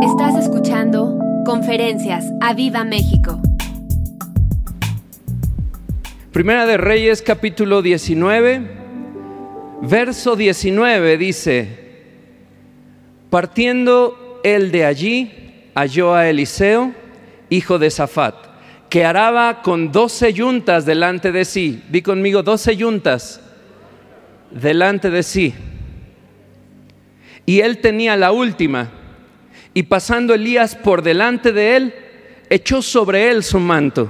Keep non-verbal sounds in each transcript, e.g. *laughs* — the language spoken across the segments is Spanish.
Estás escuchando Conferencias a Viva México. Primera de Reyes capítulo 19, verso 19 dice, partiendo él de allí, halló a Eliseo, hijo de Safat, que araba con doce yuntas delante de sí. Di conmigo, doce yuntas delante de sí. Y él tenía la última. Y pasando Elías por delante de él, echó sobre él su manto.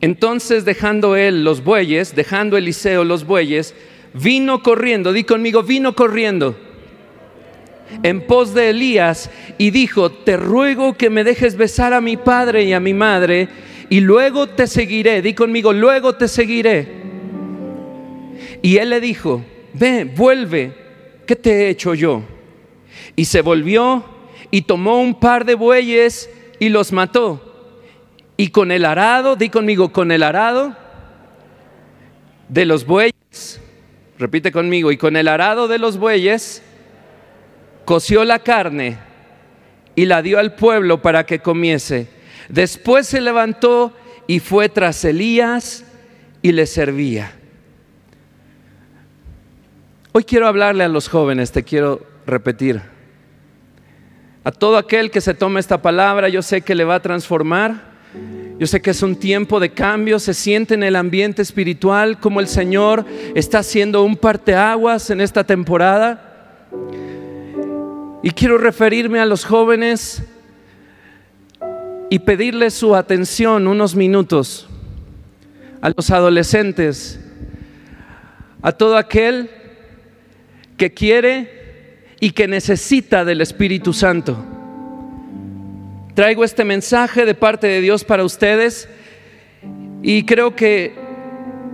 Entonces dejando él los bueyes, dejando Eliseo los bueyes, vino corriendo, di conmigo, vino corriendo en pos de Elías y dijo, te ruego que me dejes besar a mi padre y a mi madre y luego te seguiré, di conmigo, luego te seguiré. Y él le dijo, ve, vuelve, ¿qué te he hecho yo? Y se volvió y tomó un par de bueyes y los mató. Y con el arado, di conmigo, con el arado de los bueyes, repite conmigo, y con el arado de los bueyes, coció la carne y la dio al pueblo para que comiese. Después se levantó y fue tras Elías y le servía. Hoy quiero hablarle a los jóvenes, te quiero repetir. A todo aquel que se tome esta palabra, yo sé que le va a transformar. Yo sé que es un tiempo de cambio, se siente en el ambiente espiritual como el Señor está haciendo un parteaguas en esta temporada. Y quiero referirme a los jóvenes y pedirles su atención unos minutos, a los adolescentes, a todo aquel que quiere y que necesita del Espíritu Santo. Traigo este mensaje de parte de Dios para ustedes y creo que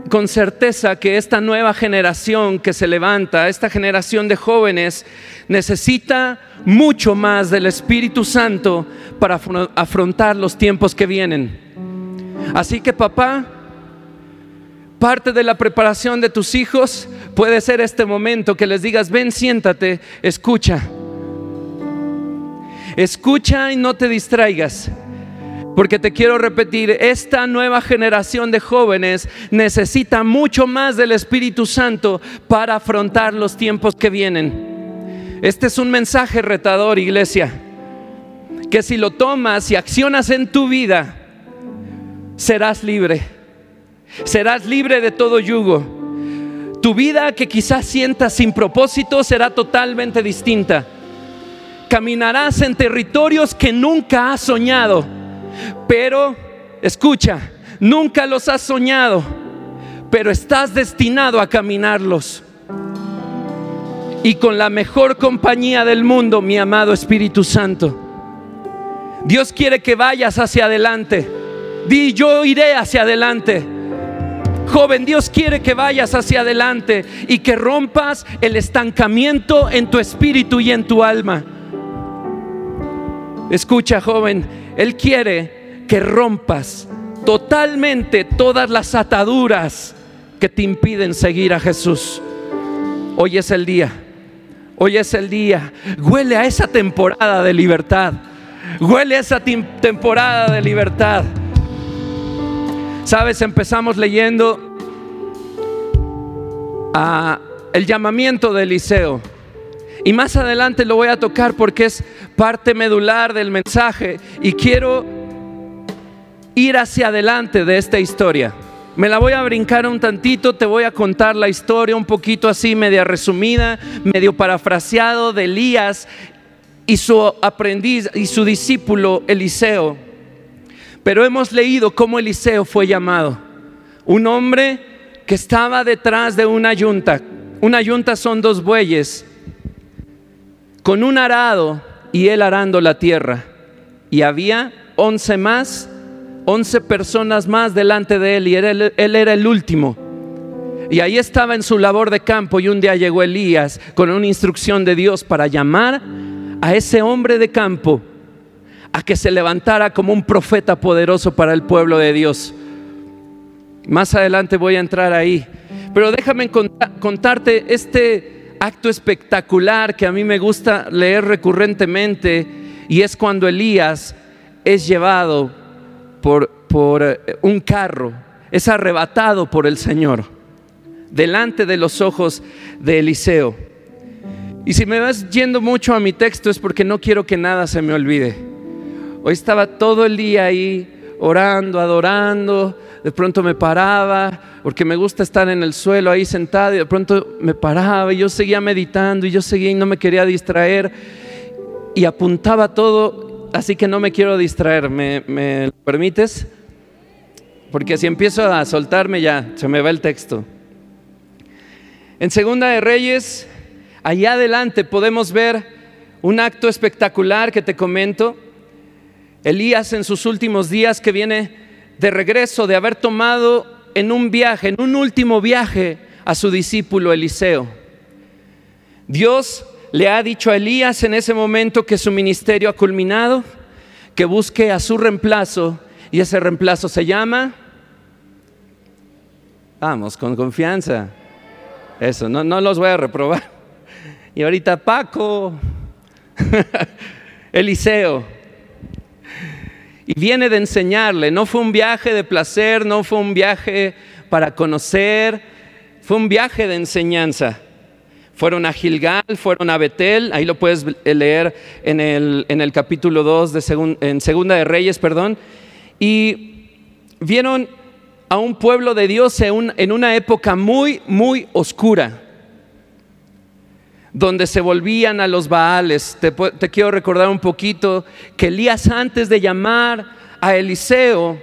con certeza que esta nueva generación que se levanta, esta generación de jóvenes, necesita mucho más del Espíritu Santo para afrontar los tiempos que vienen. Así que papá, parte de la preparación de tus hijos puede ser este momento que les digas, ven, siéntate, escucha. Escucha y no te distraigas. Porque te quiero repetir, esta nueva generación de jóvenes necesita mucho más del Espíritu Santo para afrontar los tiempos que vienen. Este es un mensaje retador, iglesia, que si lo tomas y accionas en tu vida, serás libre. Serás libre de todo yugo. Tu vida que quizás sientas sin propósito será totalmente distinta. Caminarás en territorios que nunca has soñado pero, escucha, nunca los has soñado, pero estás destinado a caminarlos. Y con la mejor compañía del mundo, mi amado Espíritu Santo. Dios quiere que vayas hacia adelante. Di, yo iré hacia adelante. Joven, Dios quiere que vayas hacia adelante y que rompas el estancamiento en tu espíritu y en tu alma. Escucha, joven, Él quiere que rompas totalmente todas las ataduras que te impiden seguir a Jesús. Hoy es el día. Hoy es el día. Huele a esa temporada de libertad. Huele a esa temporada de libertad. Sabes, empezamos leyendo a el llamamiento de Eliseo. Y más adelante lo voy a tocar porque es parte medular del mensaje y quiero ir hacia adelante de esta historia. Me la voy a brincar un tantito, te voy a contar la historia un poquito así, media resumida, medio parafraseado de Elías y su aprendiz y su discípulo Eliseo. Pero hemos leído cómo Eliseo fue llamado. Un hombre que estaba detrás de una yunta. Una yunta son dos bueyes con un arado y él arando la tierra. Y había once más, once personas más delante de él y él, él era el último. Y ahí estaba en su labor de campo y un día llegó Elías con una instrucción de Dios para llamar a ese hombre de campo a que se levantara como un profeta poderoso para el pueblo de Dios. Más adelante voy a entrar ahí. Pero déjame contarte este acto espectacular que a mí me gusta leer recurrentemente y es cuando Elías es llevado por, por eh, un carro, es arrebatado por el Señor delante de los ojos de Eliseo. Y si me vas yendo mucho a mi texto es porque no quiero que nada se me olvide. Hoy estaba todo el día ahí orando, adorando, de pronto me paraba, porque me gusta estar en el suelo ahí sentado y de pronto me paraba y yo seguía meditando y yo seguía y no me quería distraer y apuntaba todo, así que no me quiero distraer, ¿me, me permites? Porque si empiezo a soltarme ya, se me va el texto. En Segunda de Reyes, allá adelante podemos ver un acto espectacular que te comento. Elías en sus últimos días que viene de regreso de haber tomado en un viaje, en un último viaje a su discípulo Eliseo. Dios le ha dicho a Elías en ese momento que su ministerio ha culminado, que busque a su reemplazo y ese reemplazo se llama, vamos, con confianza, eso, no, no los voy a reprobar. Y ahorita Paco, *laughs* Eliseo, y viene de enseñarle. No fue un viaje de placer, no fue un viaje para conocer, fue un viaje de enseñanza. Fueron a Gilgal, fueron a Betel, ahí lo puedes leer en el, en el capítulo 2 de en Segunda de Reyes, perdón, y vieron a un pueblo de Dios en, en una época muy, muy oscura donde se volvían a los Baales. Te, quiero recordar un poquito que Elías antes de llamar a Eliseo,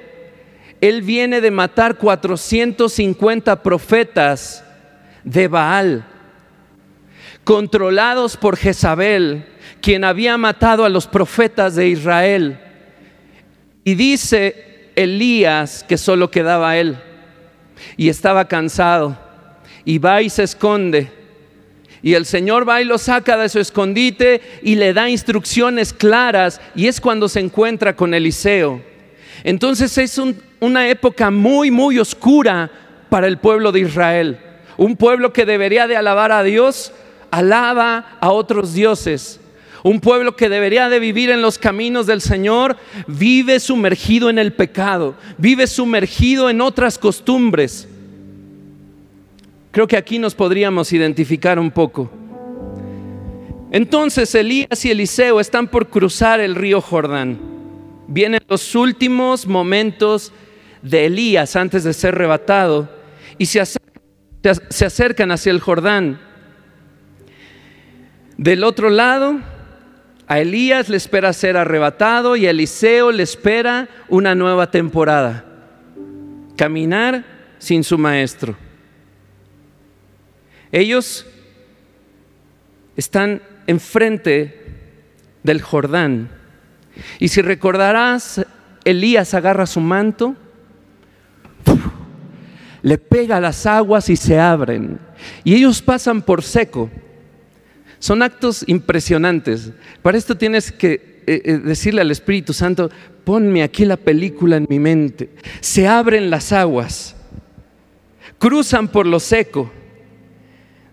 él viene de matar 450 profetas de Baal, controlados por Jezabel, quien había matado a los profetas de Israel. Y dice Elías que solo quedaba él y estaba cansado y va y se esconde y el Señor va y lo saca de su escondite y le da instrucciones claras y es cuando se encuentra con Eliseo. Entonces es una época muy, muy oscura para el pueblo de Israel. Un pueblo que debería de alabar a Dios, alaba a otros dioses. Un pueblo que debería de vivir en los caminos del Señor, vive sumergido en el pecado, vive sumergido en otras costumbres. Creo que aquí nos podríamos identificar un poco. Entonces Elías y Eliseo están por cruzar el río Jordán. Vienen los últimos momentos de Elías antes de ser arrebatado y se acercan, hacia el Jordán. Del otro lado, a Elías le espera ser arrebatado y a Eliseo le espera una nueva temporada. Caminar sin su maestro. Ellos están enfrente del Jordán. Y si recordarás, Elías agarra su manto, le pega las aguas y se abren. Y ellos pasan por seco. Son actos impresionantes. Para esto tienes que eh, eh, decirle al Espíritu Santo, ponme aquí la película en mi mente. Se abren las aguas, cruzan por lo seco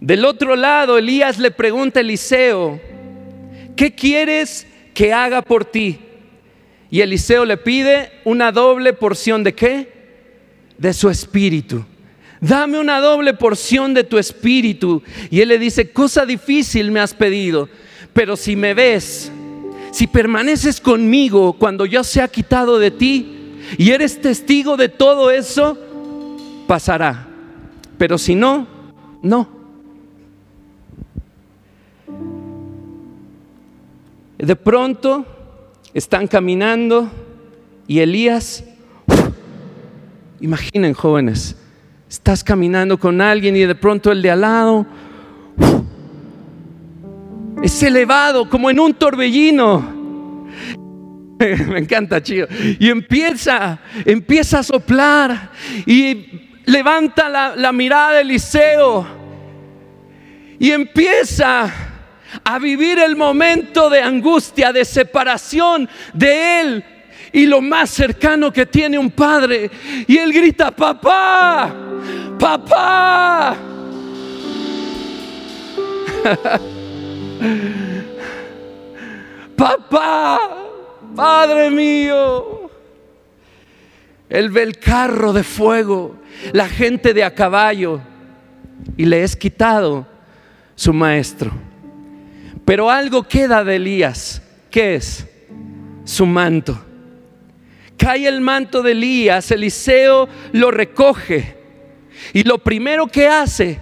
del otro lado, Elías le pregunta a Eliseo, ¿qué quieres que haga por ti? Y Eliseo le pide una doble porción de qué? De su espíritu. Dame una doble porción de tu espíritu. Y él le dice, cosa difícil me has pedido, pero si me ves, si permaneces conmigo cuando yo sea quitado de ti y eres testigo de todo eso, pasará. Pero si no, no. De pronto están caminando y Elías, imaginen jóvenes, estás caminando con alguien y de pronto el de al lado es elevado como en un torbellino. *laughs* Me encanta, chido. Y empieza, empieza a soplar y levanta la, mirada de Eliseo y empieza a vivir el momento de angustia, de separación de Él y lo más cercano que tiene un padre. Y Él grita, papá, papá. *laughs* papá, Padre mío. Él ve el carro de fuego, la gente de a caballo, y le es quitado su maestro. Pero algo queda de Elías. ¿Qué es? Su manto. Cae el manto de Elías, Eliseo lo recoge. Y lo primero que hace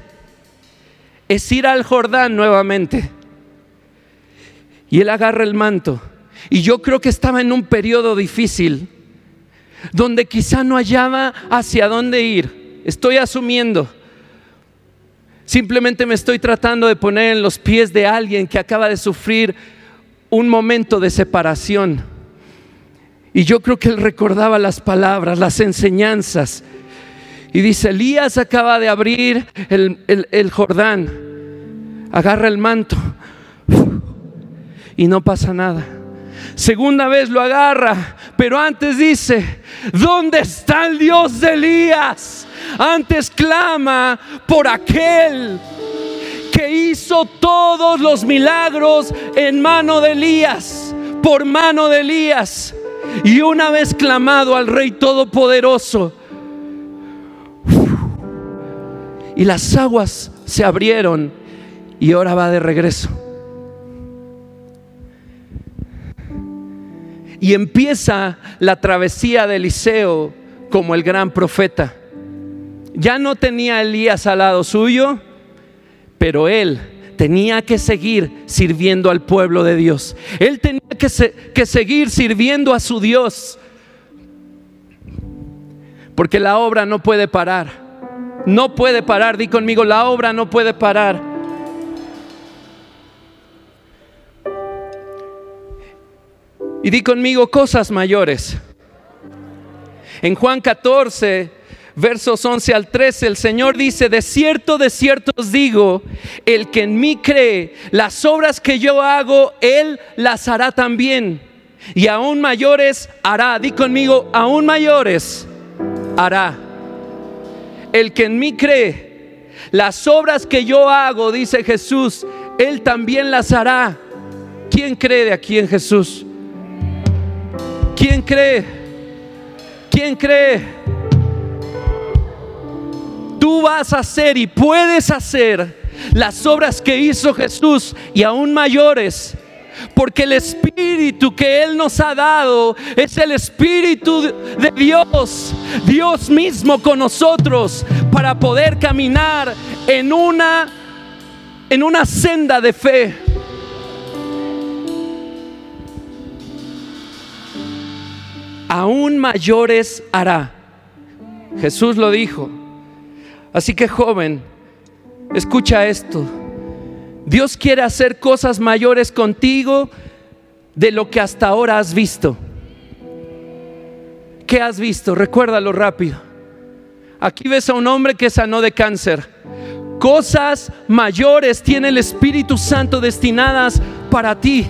es ir al Jordán nuevamente. Y él agarra el manto. Y yo creo que estaba en un periodo difícil, donde quizá no hallaba hacia dónde ir. Estoy asumiendo. Simplemente me estoy tratando de poner en los pies de alguien que acaba de sufrir un momento de separación. Y yo creo que él recordaba las palabras, las enseñanzas. Y dice, Elías acaba de abrir el, Jordán, agarra el manto y no pasa nada. Segunda vez lo agarra, pero antes dice, ¿dónde está el Dios de Elías? Antes clama por aquel que hizo todos los milagros en mano de Elías, por mano de Elías. Y una vez clamado al Rey Todopoderoso, y las aguas se abrieron y ahora va de regreso. Y empieza la travesía de Eliseo como el gran profeta. Ya no tenía Elías al lado suyo, pero él tenía que seguir sirviendo al pueblo de Dios. Él tenía que, que seguir sirviendo a su Dios. Porque la obra no puede parar. No puede parar. Di conmigo, la obra no puede parar. Y di conmigo cosas mayores. En Juan 14, versos 11 al 13, el Señor dice, de cierto, de cierto os digo, el que en mí cree, las obras que yo hago, Él las hará también. Y aún mayores hará, di conmigo, aún mayores hará. El que en mí cree, las obras que yo hago, dice Jesús, Él también las hará. ¿Quién cree de aquí en Jesús? ¿Quién cree? ¿Quién cree? tú vas a hacer y puedes hacer las obras que hizo Jesús y aún mayores. Porque el Espíritu que Él nos ha dado es el Espíritu de Dios, Dios mismo con nosotros, para poder caminar en una, en una senda de fe. Aún mayores hará. Jesús lo dijo. Así que joven, escucha esto. Dios quiere hacer cosas mayores contigo de lo que hasta ahora has visto. ¿Qué has visto? Recuérdalo rápido. Aquí ves a un hombre que sanó de cáncer. Cosas mayores tiene el Espíritu Santo destinadas para ti.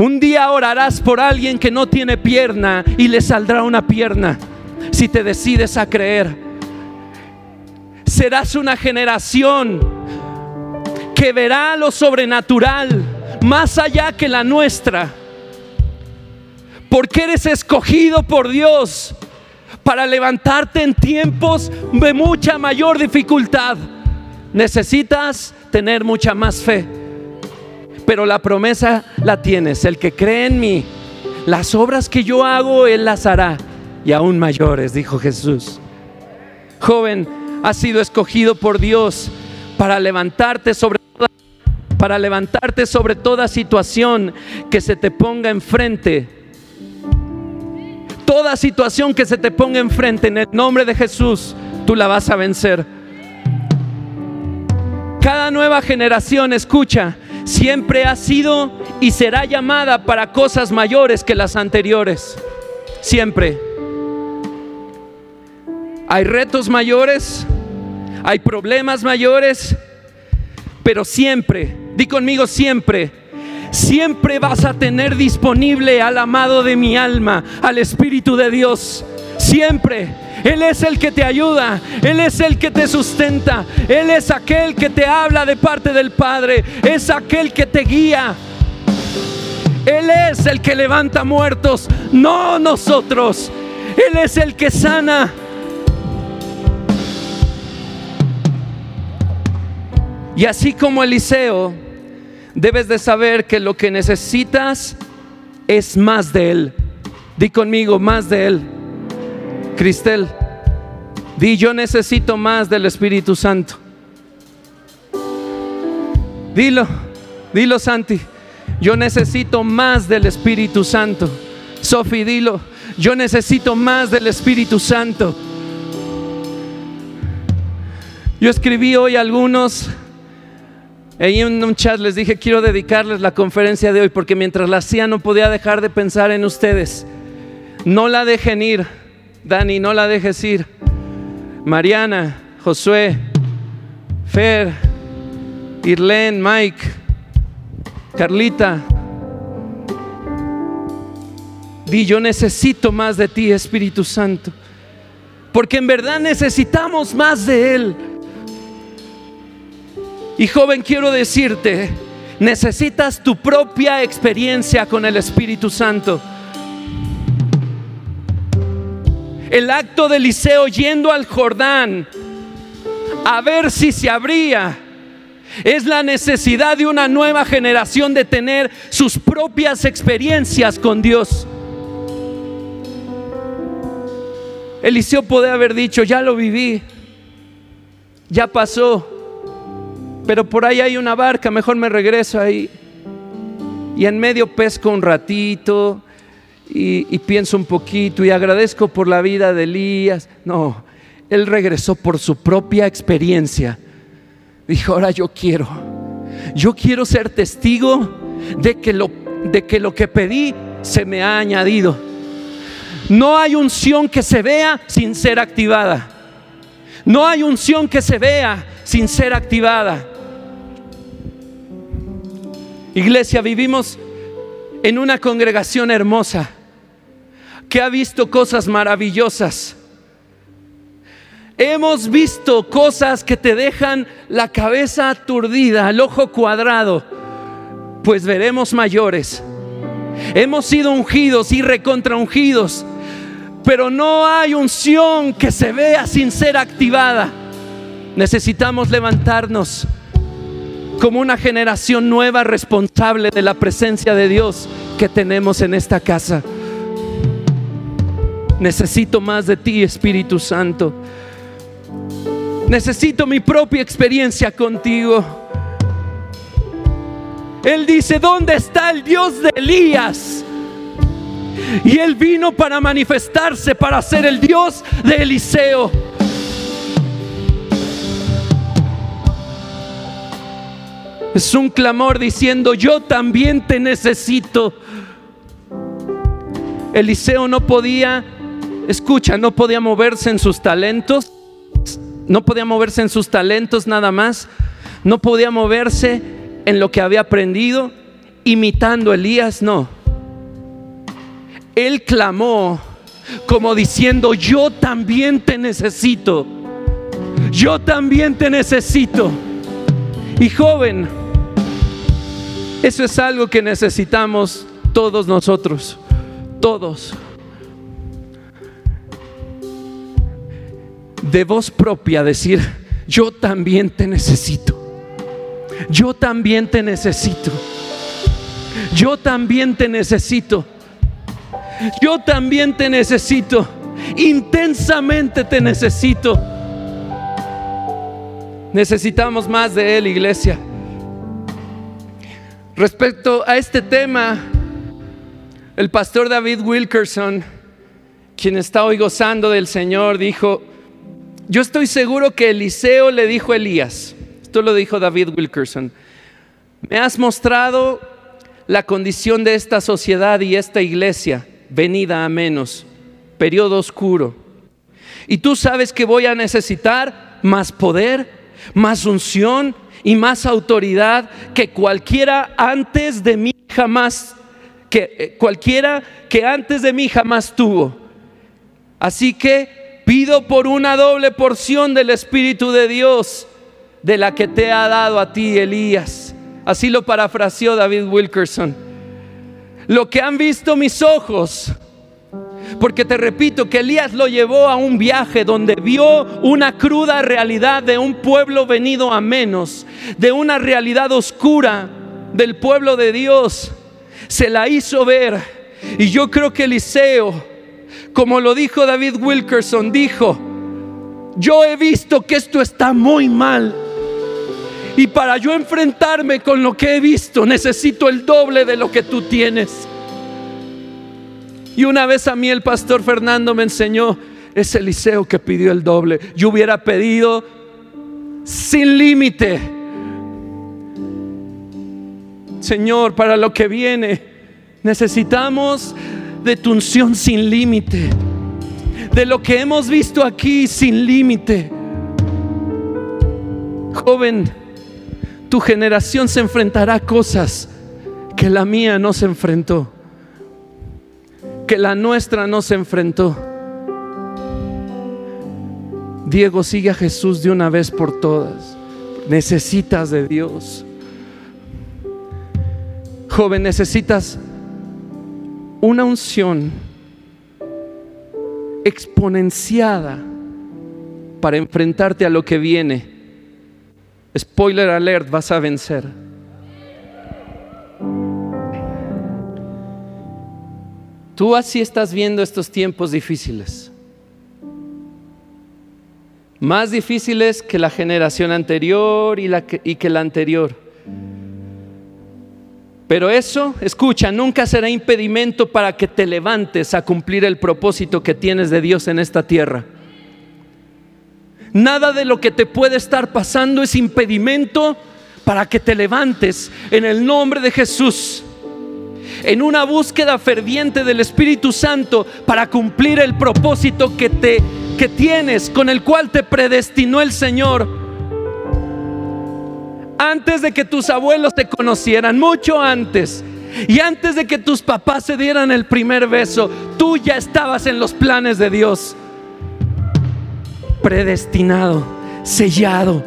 Un día orarás por alguien que no tiene pierna y le saldrá una pierna si te decides a creer serás una generación que verá lo sobrenatural más allá que la nuestra. Porque eres escogido por Dios para levantarte en tiempos de mucha mayor dificultad. Necesitas tener mucha más fe. Pero la promesa la tienes. El que cree en mí, las obras que yo hago, Él las hará. Y aún mayores, dijo Jesús. Joven, has sido escogido por Dios para levantarte sobre para levantarte sobre toda situación que se te ponga enfrente. Toda situación que se te ponga enfrente en el nombre de Jesús, tú la vas a vencer. Cada nueva generación, escucha, siempre ha sido y será llamada para cosas mayores que las anteriores. Siempre. Hay retos mayores, hay problemas mayores, pero siempre, di conmigo siempre, siempre vas a tener disponible al amado de mi alma, al Espíritu de Dios. Siempre. Él es el que te ayuda, Él es el que te sustenta, Él es aquel que te habla de parte del Padre, es aquel que te guía. Él es el que levanta muertos, no nosotros. Él es el que sana. Y así como Eliseo, debes de saber que lo que necesitas es más de Él. Di conmigo, más de Él. Cristel, di yo necesito más del Espíritu Santo. Dilo, dilo Santi, yo necesito más del Espíritu Santo. Sofi, dilo, yo necesito más del Espíritu Santo. Yo escribí hoy algunos Ahí en un chat les dije, quiero dedicarles la conferencia de hoy porque mientras la hacía no podía dejar de pensar en ustedes. No la dejen ir, Dani, no la dejes ir. Mariana, Josué, Fer, Irlen, Mike, Carlita. Di, yo necesito más de ti, Espíritu Santo. Porque en verdad necesitamos más de Él. Y joven, quiero decirte, necesitas tu propia experiencia con el Espíritu Santo. El acto de Eliseo yendo al Jordán a ver si se abría es la necesidad de una nueva generación de tener sus propias experiencias con Dios. Eliseo puede haber dicho, ya lo viví, ya pasó, pero por ahí hay una barca, mejor me regreso ahí. Y en medio pesco un ratito y, pienso un poquito y agradezco por la vida de Elías. No, él regresó por su propia experiencia. Dijo, ahora yo quiero, yo quiero ser testigo de que lo, de que, lo que pedí se me ha añadido. No hay unción que se vea sin ser activada. No hay unción que se vea sin ser activada. Iglesia, vivimos en una congregación hermosa que ha visto cosas maravillosas. Hemos visto cosas que te dejan la cabeza aturdida, el ojo cuadrado, pues veremos mayores. Hemos sido ungidos y recontra ungidos, pero no hay unción que se vea sin ser activada. Necesitamos levantarnos como una generación nueva responsable de la presencia de Dios que tenemos en esta casa. Necesito más de ti, Espíritu Santo. Necesito mi propia experiencia contigo. Él dice, ¿dónde está el Dios de Elías? Y él vino para manifestarse, para ser el Dios de Eliseo. Es un clamor diciendo, yo también te necesito. Eliseo no podía, escucha, no podía moverse en sus talentos, no podía moverse en sus talentos nada más, no podía moverse en lo que había aprendido, imitando a Elías, no. Él clamó como diciendo, yo también te necesito, yo también te necesito. Y joven, eso es algo que necesitamos todos nosotros, todos. De voz propia decir, yo también te necesito. Yo también te necesito. Yo también te necesito. Yo también te necesito. Intensamente te necesito. Necesitamos más de Él, iglesia. Respecto a este tema, el pastor David Wilkerson, quien está hoy gozando del Señor, dijo, yo estoy seguro que Eliseo le dijo a Elías, esto lo dijo David Wilkerson, me has mostrado la condición de esta sociedad y esta iglesia, venida a menos, periodo oscuro. Y tú sabes que voy a necesitar más poder, más unción, y más autoridad que cualquiera antes de mí jamás, que eh, cualquiera que antes de mí jamás tuvo. Así que pido por una doble porción del Espíritu de Dios, de la que te ha dado a ti Elías. Así lo parafraseó David Wilkerson. lo que han visto mis ojos. Porque te repito que Elías lo llevó a un viaje donde vio una cruda realidad de un pueblo venido a menos, de una realidad oscura del pueblo de Dios. Se la hizo ver. Y yo creo que Eliseo, como lo dijo David Wilkerson, dijo, yo he visto que esto está muy mal. Y para yo enfrentarme con lo que he visto, necesito el doble de lo que tú tienes. Y una vez a mí el pastor Fernando me enseñó, es Eliseo que pidió el doble. Yo hubiera pedido sin límite. Señor, para lo que viene, necesitamos de tu unción sin límite. De lo que hemos visto aquí sin límite. Joven, tu generación se enfrentará a cosas que la mía no se enfrentó, que la nuestra no se enfrentó. Diego, sigue a Jesús de una vez por todas. Necesitas de Dios. Joven, necesitas una unción exponenciada para enfrentarte a lo que viene Spoiler alert, vas a vencer. Tú así estás viendo estos tiempos difíciles. Más difíciles que la generación anterior y, que la anterior. Pero eso, escucha, nunca será impedimento para que te levantes a cumplir el propósito que tienes de Dios en esta tierra. Nada de lo que te puede estar pasando es impedimento para que te levantes en el nombre de Jesús. En una búsqueda ferviente del Espíritu Santo para cumplir el propósito que te que tienes, con el cual te predestinó el Señor. Antes de que tus abuelos te conocieran, mucho antes, y antes de que tus papás se dieran el primer beso, tú ya estabas en los planes de Dios predestinado, sellado.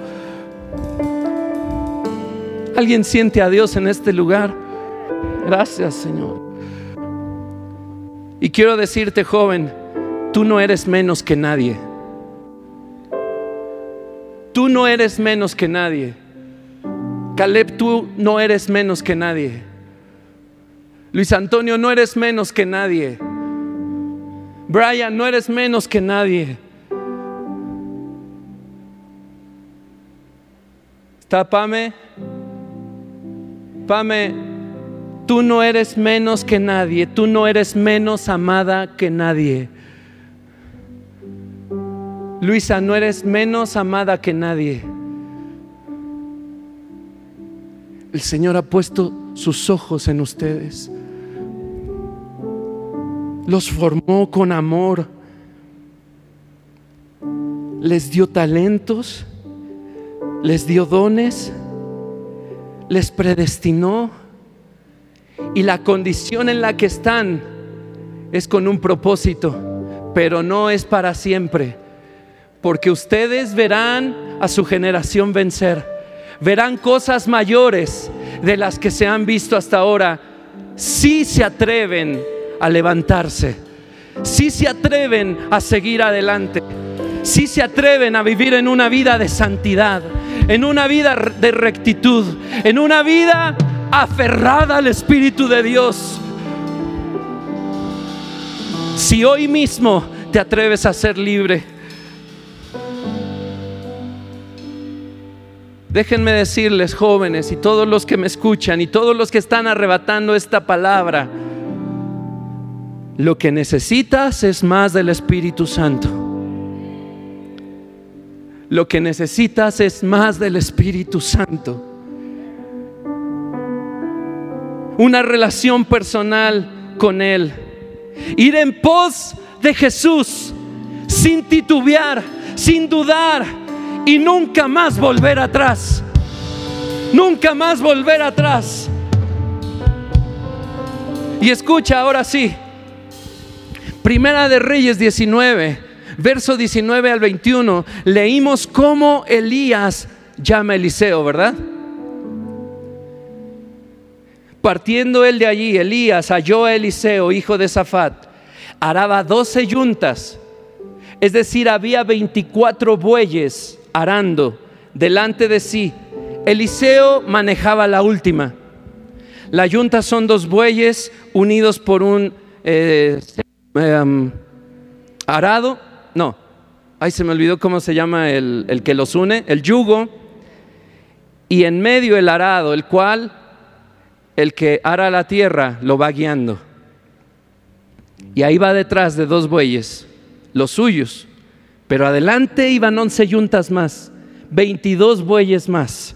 ¿Alguien siente a Dios en este lugar? Gracias, Señor. Y quiero decirte, joven, tú no eres menos que nadie. Tú no eres menos que nadie. Caleb, tú no eres menos que nadie. Luis Antonio, no eres menos que nadie. Brian, no eres menos que nadie. Pame? Pame, tú no eres menos que nadie, tú no eres menos amada que nadie. Luisa, no eres menos amada que nadie. El Señor ha puesto sus ojos en ustedes. Los formó con amor. Les dio talentos les dio dones, les predestinó y la condición en la que están es con un propósito, pero no es para siempre, porque ustedes verán a su generación vencer, verán cosas mayores de las que se han visto hasta ahora, si se atreven a levantarse, si se atreven a seguir adelante, si se atreven a vivir en una vida de santidad en una vida de rectitud, en una vida aferrada al Espíritu de Dios. Si hoy mismo te atreves a ser libre, déjenme decirles, jóvenes, y todos los que me escuchan, y todos los que están arrebatando esta palabra, lo que necesitas es más del Espíritu Santo. Lo que necesitas es más del Espíritu Santo. Una relación personal con Él. Ir en pos de Jesús sin titubear, sin dudar y nunca más volver atrás. Nunca más volver atrás. Y escucha ahora sí. Primera de Reyes 19 verso 19 al 21, leímos cómo Elías llama a Eliseo, ¿verdad? Partiendo él de allí, Elías halló a Eliseo, hijo de Safat, araba doce yuntas, es decir, había 24 bueyes arando delante de sí. Eliseo manejaba la última. La yunta son dos bueyes unidos por un eh, em, arado. No, ay, se me olvidó cómo se llama el, el que los une, el yugo. Y en medio el arado, el cual el que ara la tierra lo va guiando. Y ahí va detrás de dos bueyes, los suyos. Pero adelante iban once yuntas más, 22 bueyes más.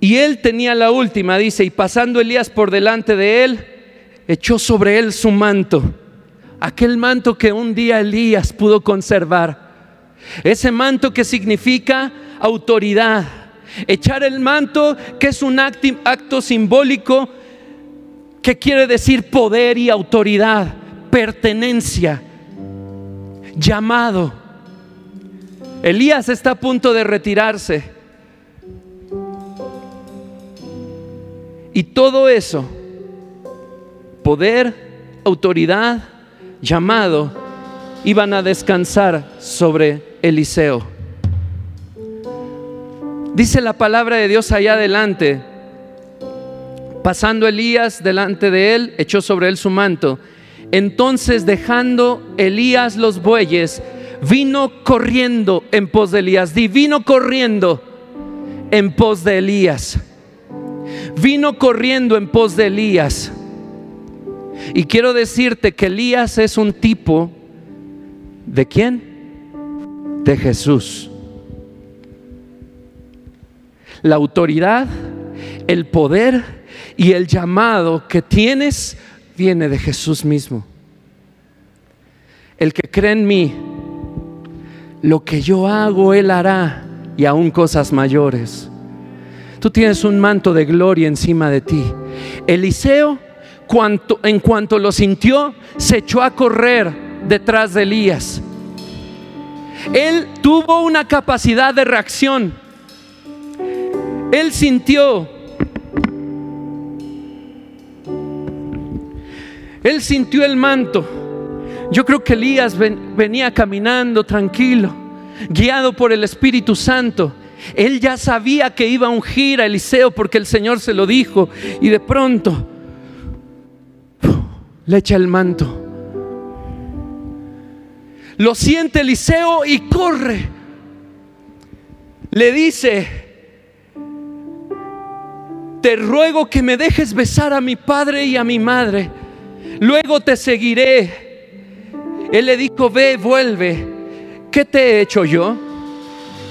Y él tenía la última, dice, y pasando Elías por delante de él, echó sobre él su manto, aquel manto que un día Elías pudo conservar. Ese manto que significa autoridad. Echar el manto que es un acto, acto simbólico que quiere decir poder y autoridad, pertenencia, llamado. Elías está a punto de retirarse Y todo eso, poder, autoridad, llamado, iban a descansar sobre Eliseo. Dice la palabra de Dios allá adelante, pasando Elías delante de él, echó sobre él su manto. Entonces dejando Elías los bueyes, vino corriendo en pos de Elías. Divino corriendo en pos de Elías vino corriendo en pos de Elías. Y quiero decirte que Elías es un tipo de quién? De Jesús. La autoridad, el poder y el llamado que tienes viene de Jesús mismo. El que cree en mí, lo que yo hago, Él hará y aún cosas mayores. Tú tienes un manto de gloria encima de ti. Eliseo, en cuanto lo sintió, se echó a correr detrás de Elías. Él tuvo una capacidad de reacción. Él sintió. Él sintió el manto. Yo creo que Elías venía caminando tranquilo, guiado por el Espíritu Santo. Él ya sabía que iba a ungir a Eliseo porque el Señor se lo dijo. Y de pronto le echa el manto. Lo siente Eliseo y corre. Le dice, te ruego que me dejes besar a mi padre y a mi madre. Luego te seguiré. Él le dijo, ve, vuelve. ¿Qué te he hecho yo?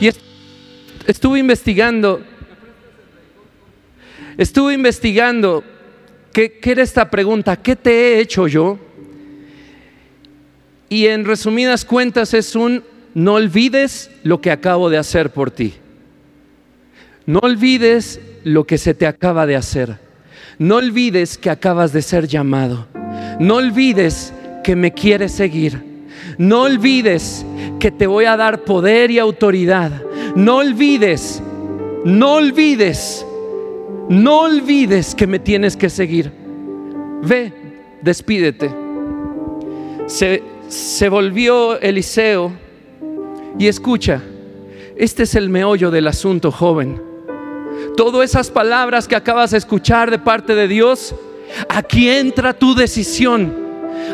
Y estuve investigando, estuve investigando qué, qué era esta pregunta, ¿qué te he hecho yo? Y en resumidas cuentas es un, no olvides lo que acabo de hacer por ti. No olvides lo que se te acaba de hacer. No olvides que acabas de ser llamado. No olvides que me quieres seguir. No olvides que te voy a dar poder y autoridad. No olvides, no olvides, no olvides que me tienes que seguir. Ve, despídete. Se, volvió Eliseo y escucha, este es el meollo del asunto, joven. Todas esas palabras que acabas de escuchar de parte de Dios, aquí entra tu decisión.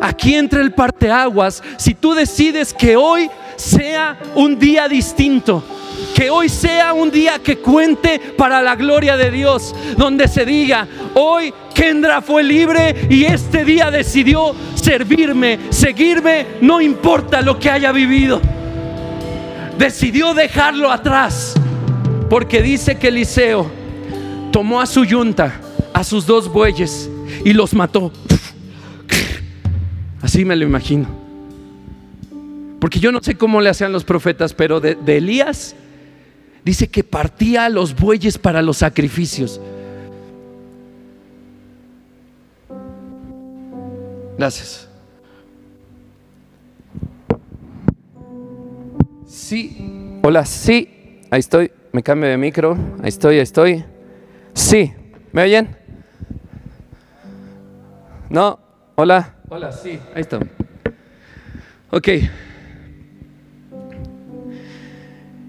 Aquí entra el parteaguas. Si tú decides que hoy sea un día distinto, que hoy sea un día que cuente para la gloria de Dios, donde se diga, hoy Kendra fue libre y este día decidió servirme, seguirme, no importa lo que haya vivido. Decidió dejarlo atrás, porque dice que Eliseo tomó a su yunta, a sus dos bueyes y los mató. Así me lo imagino. Porque yo no sé cómo le hacían los profetas, pero de, Elías dice que partía los bueyes para los sacrificios. Gracias. Sí. Hola, sí. Ahí estoy. Me cambio de micro. Ahí estoy, ahí estoy. Sí, ¿me oyen? No, hola. Hola, sí, ahí está. Ok.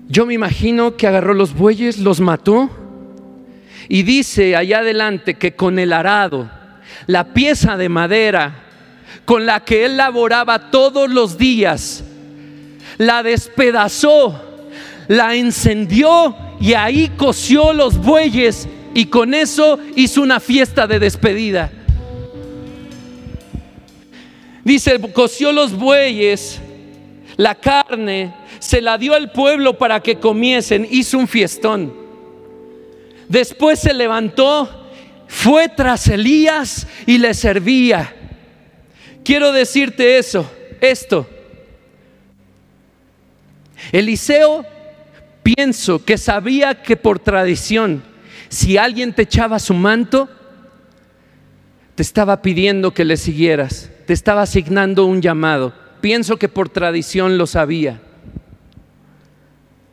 Yo me imagino que agarró los bueyes, los mató y dice allá adelante que con el arado, la pieza de madera con la que él laboraba todos los días, la despedazó, la encendió y ahí coció los bueyes y con eso hizo una fiesta de despedida. Dice, coció los bueyes, la carne, se la dio al pueblo para que comiesen, hizo un fiestón. Después se levantó, fue tras Elías y le servía. Quiero decirte eso, esto. Eliseo pienso que sabía que por tradición, si alguien te echaba su manto, te estaba pidiendo que le siguieras, te estaba asignando un llamado. Pienso que por tradición lo sabía.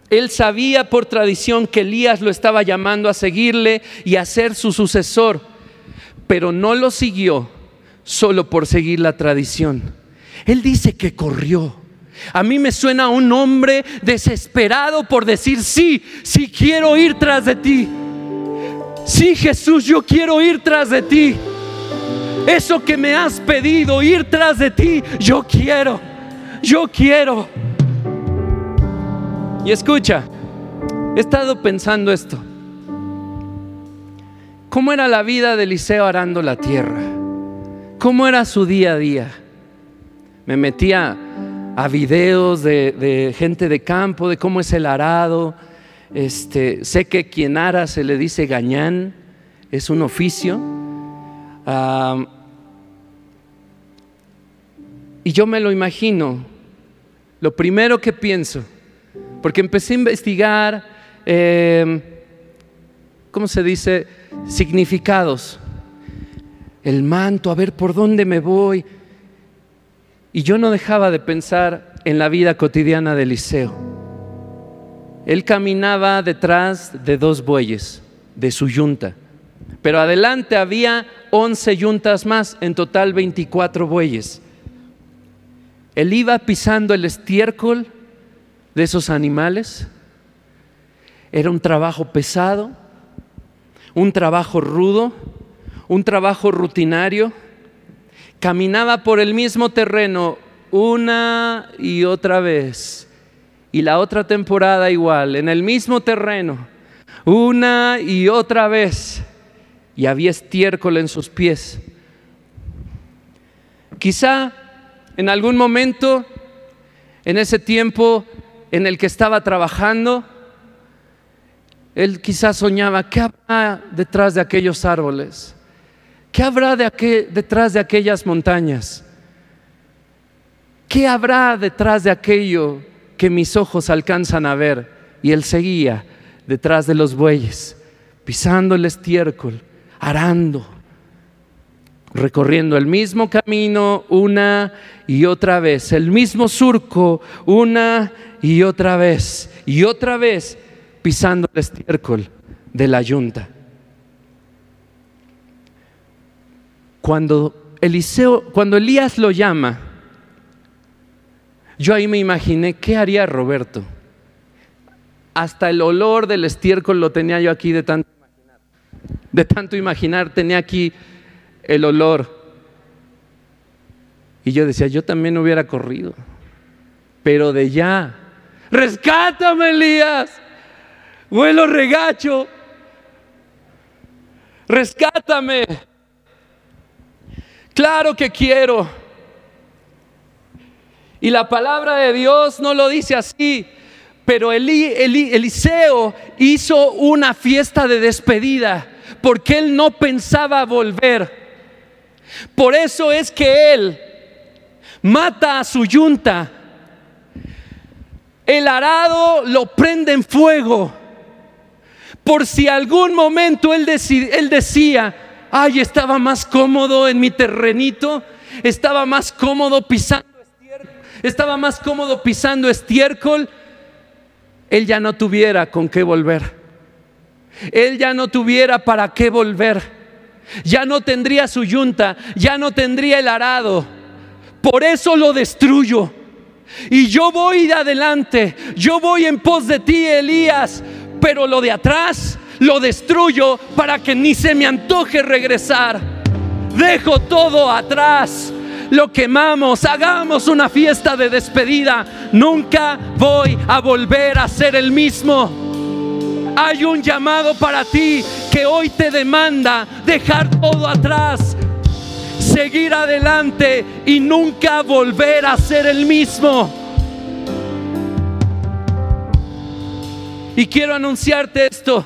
Él sabía por tradición que Elías lo estaba llamando a seguirle y a ser su sucesor, pero no lo siguió solo por seguir la tradición. Él dice que corrió. A mí me suena un hombre desesperado por decir, sí, sí quiero ir tras de ti. Sí, Jesús, yo quiero ir tras de ti. Eso que me has pedido, ir tras de ti, yo quiero, yo quiero. Y escucha, he estado pensando esto. ¿Cómo era la vida de Eliseo arando la tierra? ¿Cómo era su día a día? Me metía a videos de, gente de campo, de cómo es el arado. Este, sé que quien ara se le dice gañán, es un oficio. Y yo me lo imagino. Lo primero que pienso porque empecé a investigar, em, ¿cómo se dice? Significados. El manto, a ver por dónde me voy. Y yo no dejaba de pensar en la vida cotidiana de Eliseo. Él caminaba detrás de dos bueyes, de su yunta. Pero adelante había 11 yuntas más, en total 24 bueyes. Él iba pisando el estiércol de esos animales. Era un trabajo pesado, un trabajo rudo, un trabajo rutinario. Caminaba por el mismo terreno una y otra vez. Y la otra temporada igual, en el mismo terreno, una y otra vez. Y había estiércol en sus pies. Quizá en algún momento, en ese tiempo, en el que estaba trabajando, él quizás soñaba, ¿qué habrá detrás de aquellos árboles? ¿Qué habrá de detrás de aquellas montañas? ¿Qué habrá detrás de aquello que mis ojos alcanzan a ver? Y él seguía detrás de los bueyes, pisando el estiércol, arando, recorriendo el mismo camino una y otra vez, el mismo surco una y otra vez, y otra vez pisando el estiércol de la yunta. Cuando Eliseo, cuando Elías lo llama, yo ahí me imaginé qué haría Roberto. Hasta el olor del estiércol lo tenía yo aquí de tanto. De tanto imaginar, tenía aquí el olor. Y yo decía, yo también hubiera corrido. Pero de ya rescátame Elías, vuelo regacho, rescátame. Claro que quiero. Y la palabra de Dios no lo dice así, pero Eliseo hizo una fiesta de despedida porque él no pensaba volver. Por eso es que él mata a su yunta el arado lo prende en fuego. Por si algún momento él, él decía, ay, estaba más cómodo en mi terrenito, estaba más cómodo pisando estaba más cómodo pisando estiércol, él ya no tuviera con qué volver. Él ya no tuviera para qué volver. Ya no tendría su yunta, ya no tendría el arado. Por eso lo destruyo. Y yo voy de adelante, yo voy en pos de ti, Elías, pero lo de atrás lo destruyo para que ni se me antoje regresar. Dejo todo atrás, lo quemamos, hagamos una fiesta de despedida. Nunca voy a volver a ser el mismo. Hay un llamado para ti que hoy te demanda dejar todo atrás, seguir adelante y nunca volver a ser el mismo. Y quiero anunciarte esto.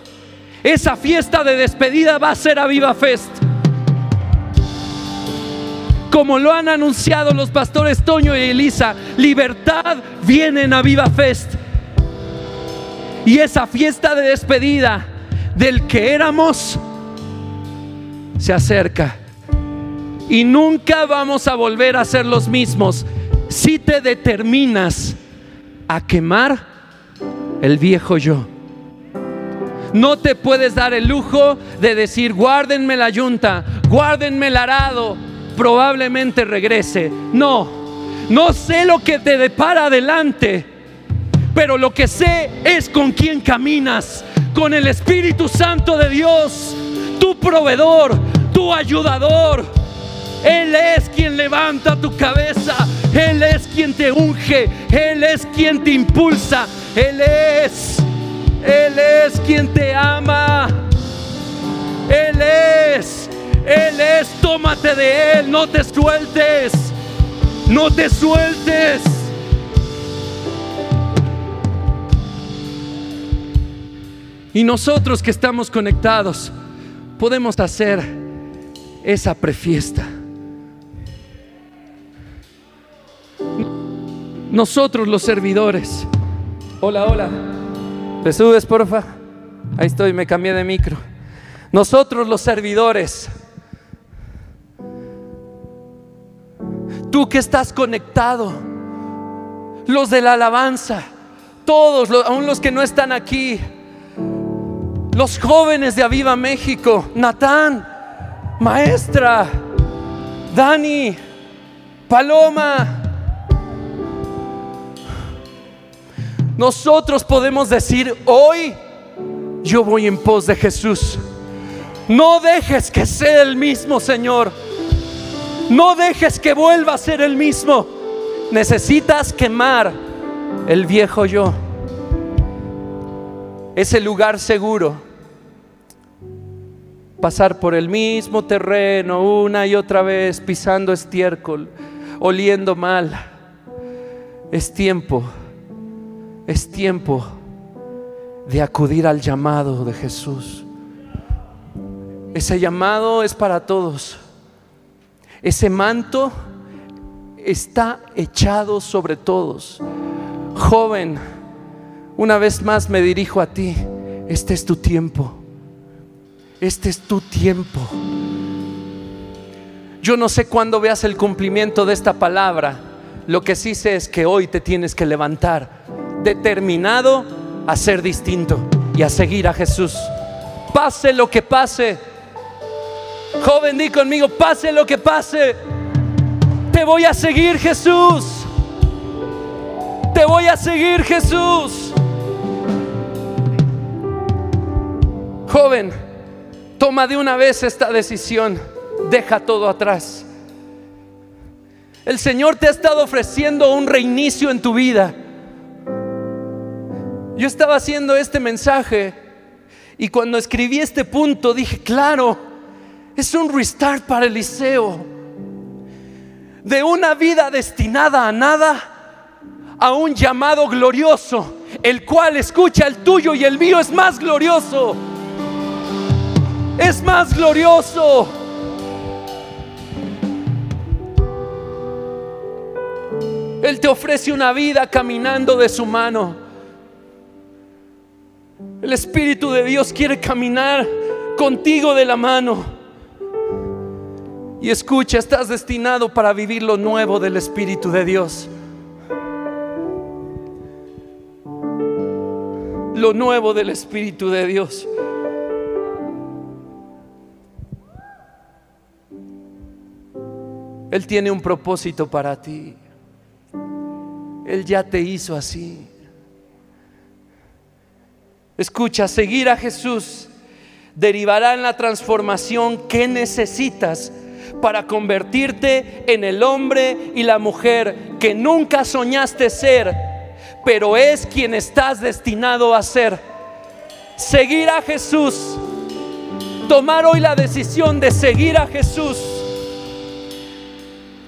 Esa fiesta de despedida va a ser a Viva Fest. Como lo han anunciado los pastores Toño y Elisa, libertad viene a Viva Fest. Y esa fiesta de despedida del que éramos se acerca. Y nunca vamos a volver a ser los mismos si te determinas a quemar el viejo yo. No te puedes dar el lujo de decir, guárdenme la yunta, guárdenme el arado, probablemente regrese. No, no sé lo que te depara adelante pero lo que sé es con quién caminas, con el Espíritu Santo de Dios, tu proveedor, tu ayudador. Él es quien levanta tu cabeza, Él es quien te unge, Él es quien te impulsa, Él es, Él es quien te ama, Él es, Él es, tómate de Él, no te sueltes, no te sueltes. Y nosotros que estamos conectados podemos hacer esa prefiesta. Nosotros los servidores. Hola, hola. ¿Te subes, porfa? Ahí estoy, me cambié de micro. Nosotros los servidores. Tú que estás conectado. Los de la alabanza. Todos, aún los que no están aquí los jóvenes de Aviva México, Natán, maestra, Dani, Paloma. Nosotros podemos decir, hoy yo voy en pos de Jesús. No dejes que sea el mismo, Señor. No dejes que vuelva a ser el mismo. Necesitas quemar el viejo yo. Ese lugar seguro pasar por el mismo terreno una y otra vez, pisando estiércol, oliendo mal. Es tiempo, es tiempo de acudir al llamado de Jesús. Ese llamado es para todos. Ese manto está echado sobre todos. Joven, una vez más me dirijo a ti. Este es tu tiempo. Este es tu tiempo. Yo no sé cuándo veas el cumplimiento de esta palabra. Lo que sí sé es que hoy te tienes que levantar determinado a ser distinto y a seguir a Jesús. Pase lo que pase. Joven, di conmigo, pase lo que pase. Te voy a seguir Jesús. Te voy a seguir Jesús. Joven, Toma de una vez esta decisión. Deja todo atrás. El Señor te ha estado ofreciendo un reinicio en tu vida. Yo estaba haciendo este mensaje y cuando escribí este punto dije, claro, es un restart para Eliseo. De una vida destinada a nada a un llamado glorioso, el cual escucha el tuyo y el mío es más glorioso es más glorioso. Él te ofrece una vida caminando de su mano. El Espíritu de Dios quiere caminar contigo de la mano. Y escucha, estás destinado para vivir lo nuevo del Espíritu de Dios. Lo nuevo del Espíritu de Dios. Él tiene un propósito para ti. Él ya te hizo así. Escucha, seguir a Jesús derivará en la transformación que necesitas para convertirte en el hombre y la mujer que nunca soñaste ser, pero es quien estás destinado a ser. Seguir a Jesús, tomar hoy la decisión de seguir a Jesús,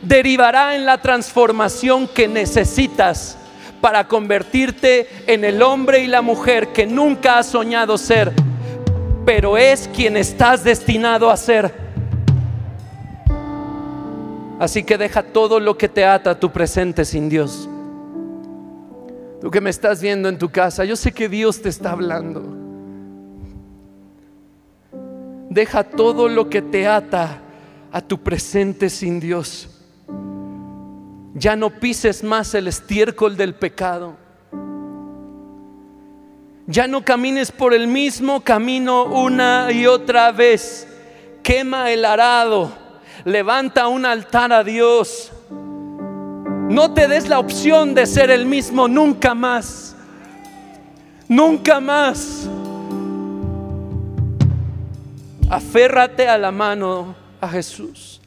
derivará en la transformación que necesitas para convertirte en el hombre y la mujer que nunca has soñado ser, pero es quien estás destinado a ser. Así que deja todo lo que te ata a tu presente sin Dios. Tú que me estás viendo en tu casa, yo sé que Dios te está hablando. Deja todo lo que te ata a tu presente sin Dios. Ya no pises más el estiércol del pecado. Ya no camines por el mismo camino una y otra vez. Quema el arado levanta un altar a Dios. No te des la opción de ser el mismo nunca más. Nunca más. Aférrate a la mano a Jesús.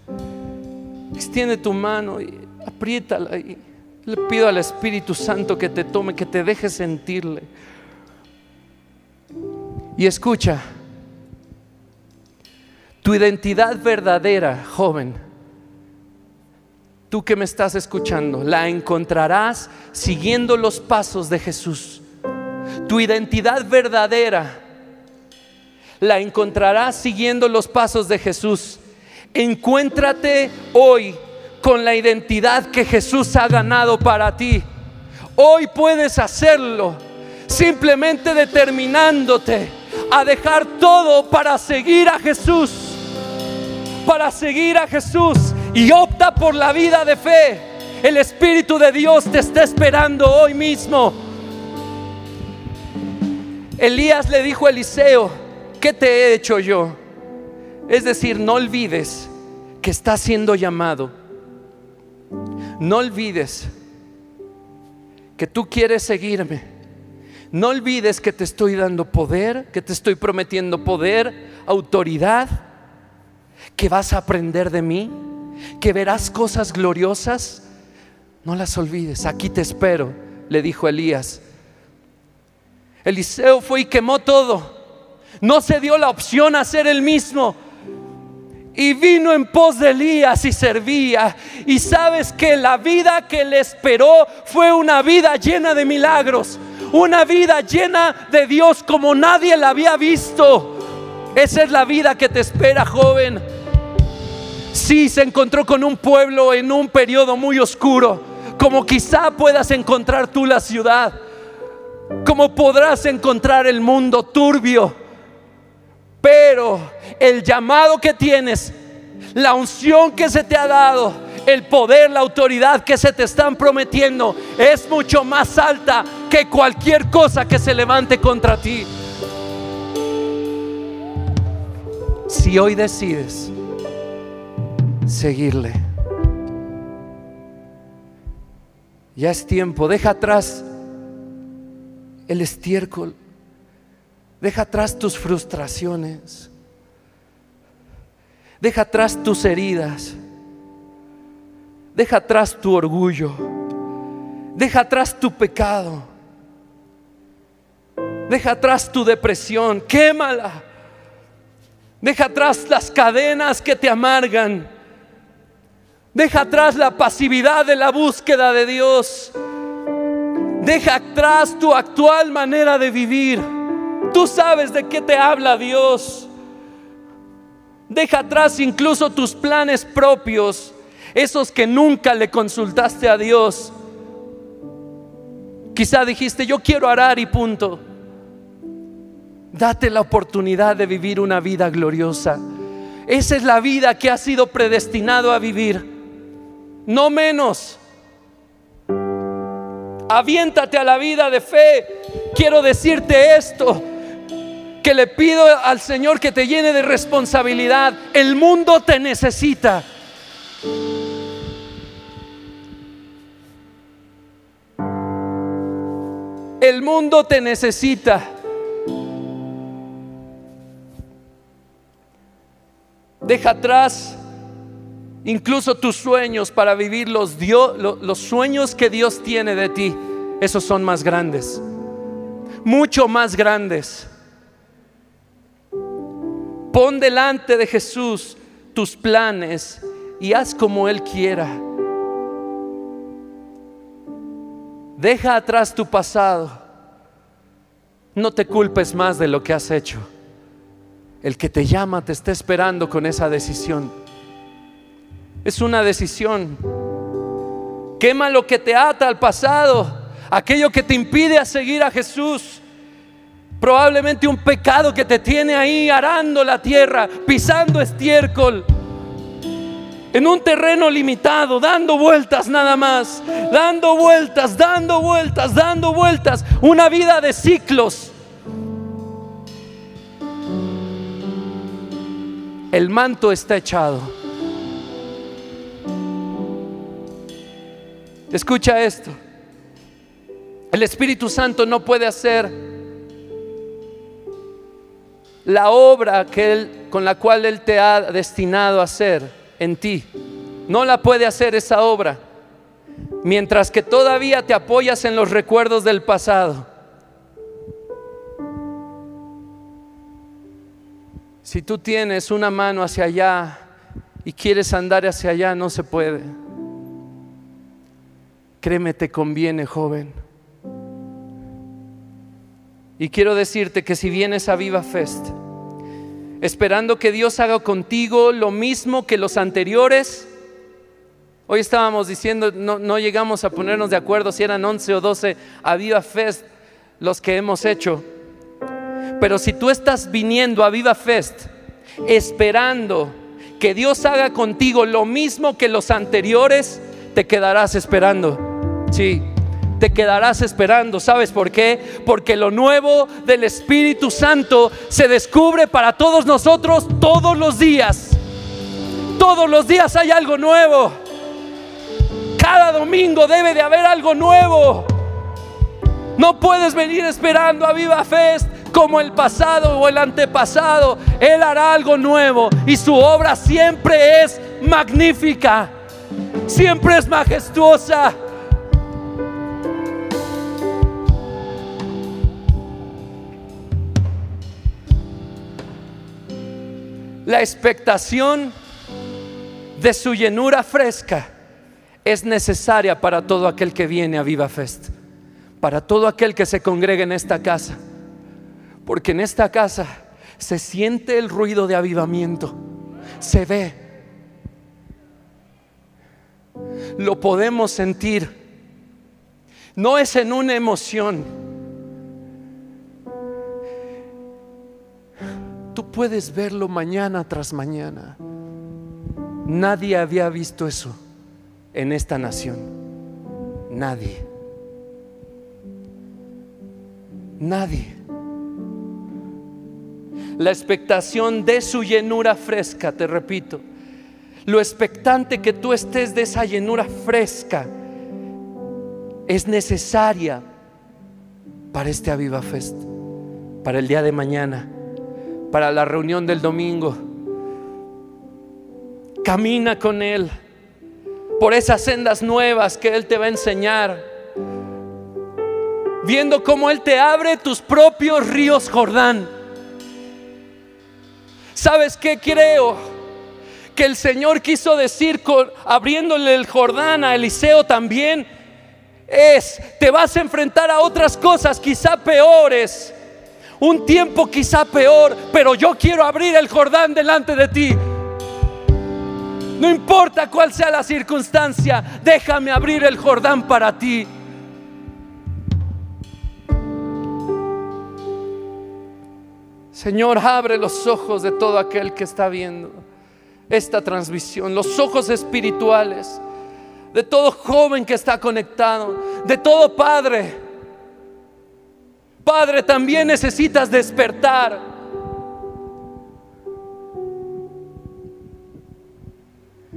Extiende tu mano y apriétala y le pido al Espíritu Santo que te tome, que te deje sentirle. Y escucha, tu identidad verdadera, joven, tú que me estás escuchando, la encontrarás siguiendo los pasos de Jesús. Tu identidad verdadera la encontrarás siguiendo los pasos de Jesús. Encuéntrate hoy con la identidad que Jesús ha ganado para ti. Hoy puedes hacerlo simplemente determinándote a dejar todo para seguir a Jesús para seguir a Jesús y opta por la vida de fe. El Espíritu de Dios te está esperando hoy mismo. Elías le dijo a Eliseo, ¿qué te he hecho yo? Es decir, no olvides que estás siendo llamado. No olvides que tú quieres seguirme. No olvides que te estoy dando poder, que te estoy prometiendo poder, autoridad que vas a aprender de mí, que verás cosas gloriosas. No las olvides, aquí te espero, le dijo Elías. Eliseo fue y quemó todo. No se dio la opción a ser el mismo. Y vino en pos de Elías y servía. Y sabes que la vida que le esperó fue una vida llena de milagros. Una vida llena de Dios como nadie la había visto. Esa es la vida que te espera, joven. Sí, se encontró con un pueblo en un periodo muy oscuro, como quizá puedas encontrar tú la ciudad, como podrás encontrar el mundo turbio. Pero el llamado que tienes, la unción que se te ha dado, el poder, la autoridad que se te están prometiendo es mucho más alta que cualquier cosa que se levante contra ti. Si hoy decides seguirle. Ya es tiempo, deja atrás el estiércol, deja atrás tus frustraciones, deja atrás tus heridas, deja atrás tu orgullo, deja atrás tu pecado, deja atrás tu depresión, quémala, deja atrás las cadenas que te amargan. Deja atrás la pasividad de la búsqueda de Dios. Deja atrás tu actual manera de vivir. Tú sabes de qué te habla Dios. Deja atrás incluso tus planes propios, esos que nunca le consultaste a Dios. Quizá dijiste, yo quiero arar y punto. Date la oportunidad de vivir una vida gloriosa. Esa es la vida que has sido predestinado a vivir no menos. Aviéntate a la vida de fe. Quiero decirte esto, que le pido al Señor que te llene de responsabilidad. El mundo te necesita. El mundo te necesita. Deja atrás incluso tus sueños para vivir los, Dios, los sueños que Dios tiene de ti. Esos son más grandes, mucho más grandes. Pon delante de Jesús tus planes y haz como Él quiera. Deja atrás tu pasado. No te culpes más de lo que has hecho. El que te llama te está esperando con esa decisión. Es una decisión. Quema lo que te ata al pasado, aquello que te impide a seguir a Jesús. Probablemente un pecado que te tiene ahí arando la tierra, pisando estiércol en un terreno limitado, dando vueltas nada más, dando vueltas, dando vueltas, dando vueltas, una vida de ciclos. El manto está echado. Escucha esto. El Espíritu Santo no puede hacer la obra que él, con la cual Él te ha destinado a hacer en ti. No la puede hacer esa obra mientras que todavía te apoyas en los recuerdos del pasado. Si tú tienes una mano hacia allá y quieres andar hacia allá, no se puede. Créeme, te conviene, joven. Y quiero decirte que si vienes a Viva Fest, esperando que Dios haga contigo lo mismo que los anteriores. Hoy estábamos diciendo, no, llegamos a ponernos de acuerdo si eran 11 o 12 a Viva Fest los que hemos hecho. Pero si tú estás viniendo a Viva Fest esperando que Dios haga contigo lo mismo que los anteriores, te quedarás esperando. Sí, te quedarás esperando. ¿Sabes por qué? Porque lo nuevo del Espíritu Santo se descubre para todos nosotros todos los días. Todos los días hay algo nuevo. Cada domingo debe de haber algo nuevo. No puedes venir esperando a Viva Fest como el pasado o el antepasado. Él hará algo nuevo y su obra siempre es magnífica. Siempre es majestuosa. La expectación de su llenura fresca es necesaria para todo aquel que viene a Viva Fest, para todo aquel que se congrega en esta casa, porque en esta casa se siente el ruido de avivamiento, se ve, lo podemos sentir, no es en una emoción, puedes verlo mañana tras mañana. Nadie había visto eso en esta nación. Nadie. Nadie. La expectación de su llenura fresca, te repito. Lo expectante que tú estés de esa llenura fresca es necesaria para este Aviva Fest, para el día de mañana para la reunión del domingo. Camina con Él por esas sendas nuevas que Él te va a enseñar. Viendo cómo Él te abre tus propios ríos Jordán. ¿Sabes qué creo? Que el Señor quiso decir abriéndole el Jordán a Eliseo también es, te vas a enfrentar a otras cosas quizá peores un tiempo quizá peor, pero yo quiero abrir el Jordán delante de ti. No importa cuál sea la circunstancia, déjame abrir el Jordán para ti. Señor, abre los ojos de todo aquel que está viendo esta transmisión, los ojos espirituales de todo joven que está conectado, de todo padre Padre, también necesitas despertar.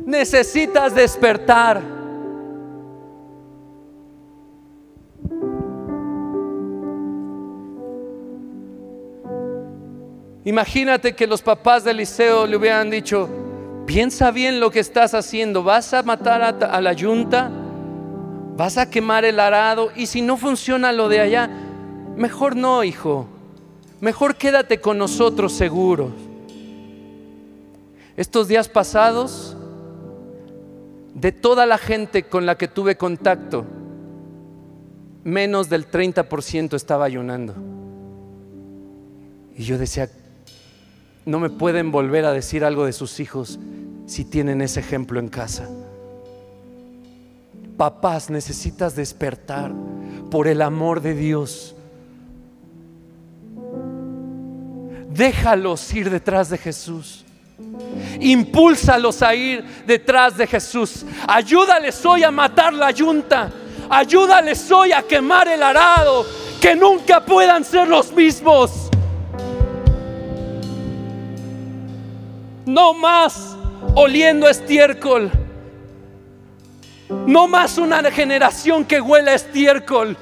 Necesitas despertar. Imagínate que los papás de Eliseo le hubieran dicho, piensa bien lo que estás haciendo, vas a matar a, la yunta, vas a quemar el arado y si no funciona lo de allá, mejor no, hijo, mejor quédate con nosotros seguros. Estos días pasados, de toda la gente con la que tuve contacto, menos del 30% estaba ayunando. Y yo decía, no me pueden volver a decir algo de sus hijos si tienen ese ejemplo en casa. Papás, necesitas despertar por el amor de Dios. Déjalos ir detrás de Jesús. Impúlsalos a ir detrás de Jesús. Ayúdales hoy a matar la yunta. Ayúdales hoy a quemar el arado. Que nunca puedan ser los mismos. No más oliendo estiércol. No más una generación que huela estiércol.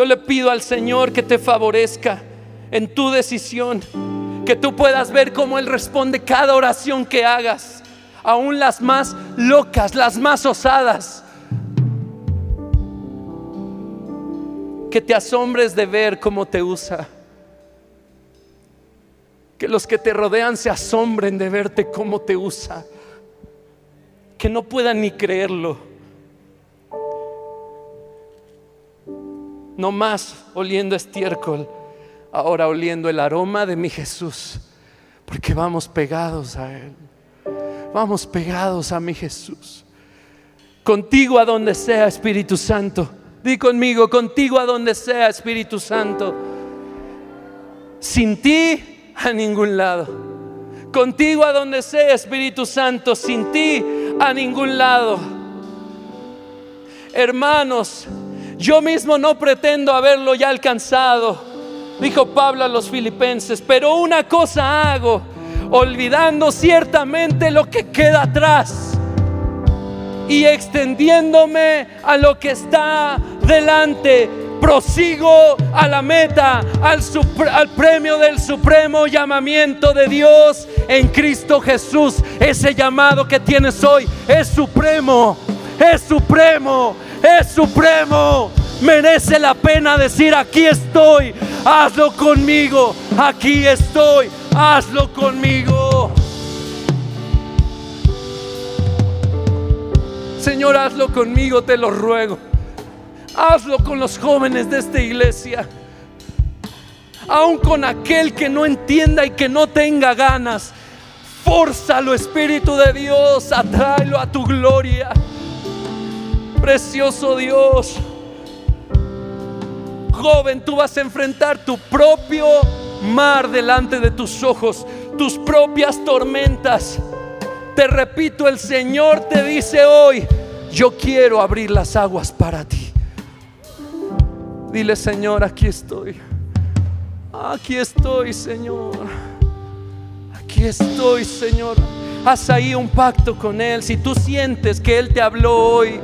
Yo le pido al Señor que te favorezca en tu decisión, que tú puedas ver cómo Él responde cada oración que hagas, aún las más locas, las más osadas. Que te asombres de ver cómo te usa. Que los que te rodean se asombren de verte cómo te usa. Que no puedan ni creerlo. No más oliendo estiércol, ahora oliendo el aroma de mi Jesús. Porque vamos pegados a Él. Vamos pegados a mi Jesús. Contigo a donde sea, Espíritu Santo. Di conmigo, contigo a donde sea, Espíritu Santo. Sin ti, a ningún lado. Contigo a donde sea, Espíritu Santo. Sin ti, a ningún lado. Hermanos, yo mismo no pretendo haberlo ya alcanzado, dijo Pablo a los filipenses, pero una cosa hago, olvidando ciertamente lo que queda atrás y extendiéndome a lo que está delante. Prosigo a la meta, al, al, premio del supremo llamamiento de Dios en Cristo Jesús. Ese llamado que tienes hoy es supremo, es supremo, es supremo. Merece la pena decir, aquí estoy, hazlo conmigo, aquí estoy, hazlo conmigo. Señor, hazlo conmigo, te lo ruego. Hazlo con los jóvenes de esta iglesia. Aún con aquel que no entienda y que no tenga ganas. Fórzalo, Espíritu de Dios, atráelo a tu gloria. Precioso Dios. Joven, tú vas a enfrentar tu propio mar delante de tus ojos, tus propias tormentas. Te repito, el Señor te dice hoy, yo quiero abrir las aguas para ti. Dile, Señor, aquí estoy. Aquí estoy, Señor. Aquí estoy, Señor. Haz ahí un pacto con Él. Si tú sientes que Él te habló hoy,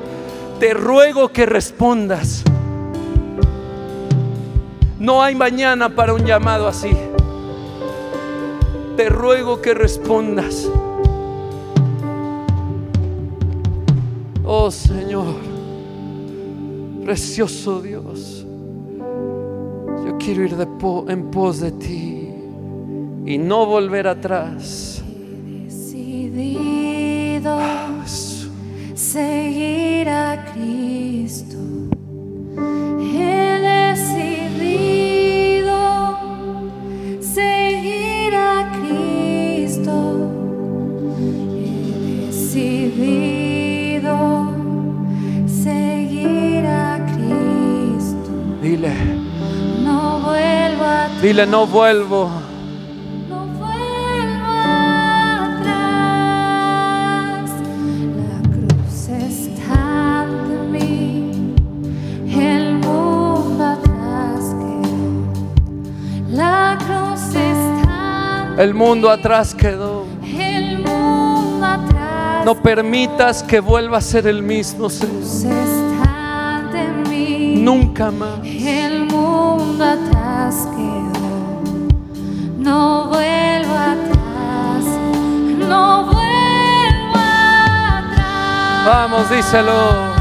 te ruego que respondas. No hay mañana para un llamado así. Te ruego que respondas. Oh Señor, precioso Dios, yo quiero ir de en pos de ti y no volver atrás. Dile, no vuelvo. No vuelvo atrás, la cruz está ante mí, el mundo atrás quedó. La cruz está El mundo atrás quedó. el mundo atrás No permitas que vuelva a ser el mismo, Señor. nunca más. El mundo atrás Vamos, díselo.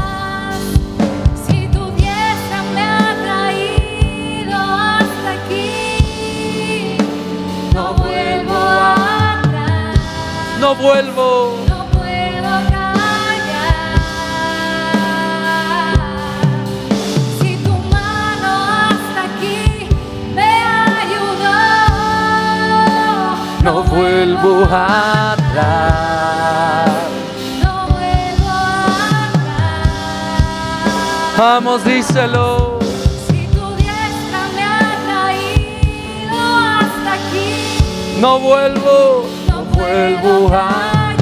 Si tu diestra me ha traído hasta aquí, no vuelvo atrás, No vuelvo. No vuelvo atrás. no vuelvo atrás. Vamos, díselo. Si tu diestra me ha traído hasta aquí, No vuelvo. no puedo callar,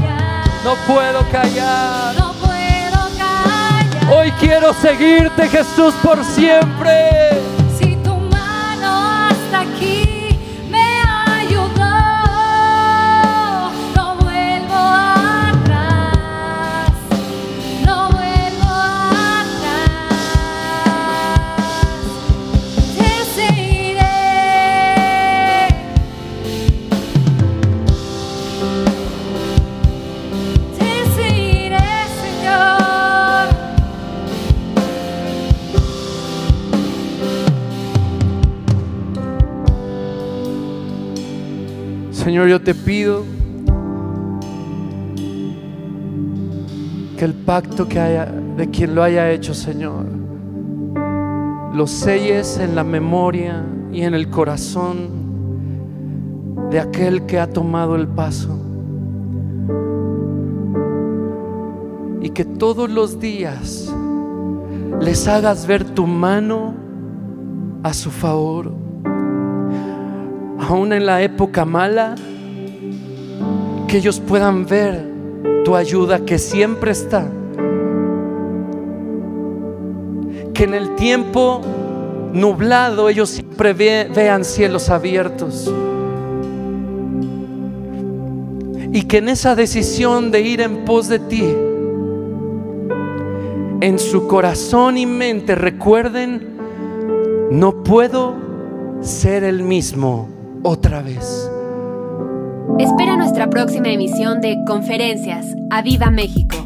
No puedo callar. no puedo callar. Hoy quiero seguirte, Jesús, por siempre. Señor, yo te pido que el pacto que haya de quien lo haya hecho, Señor, lo selles en la memoria y en el corazón de aquel que ha tomado el paso. Y que todos los días les hagas ver tu mano a su favor aún en la época mala, que ellos puedan ver tu ayuda que siempre está. Que en el tiempo nublado ellos siempre ve- vean cielos abiertos. Y que en esa decisión de ir en pos de ti, en su corazón y mente recuerden, no puedo ser el mismo otra vez. Espera nuestra próxima emisión de Conferencias. ¡A Viva México!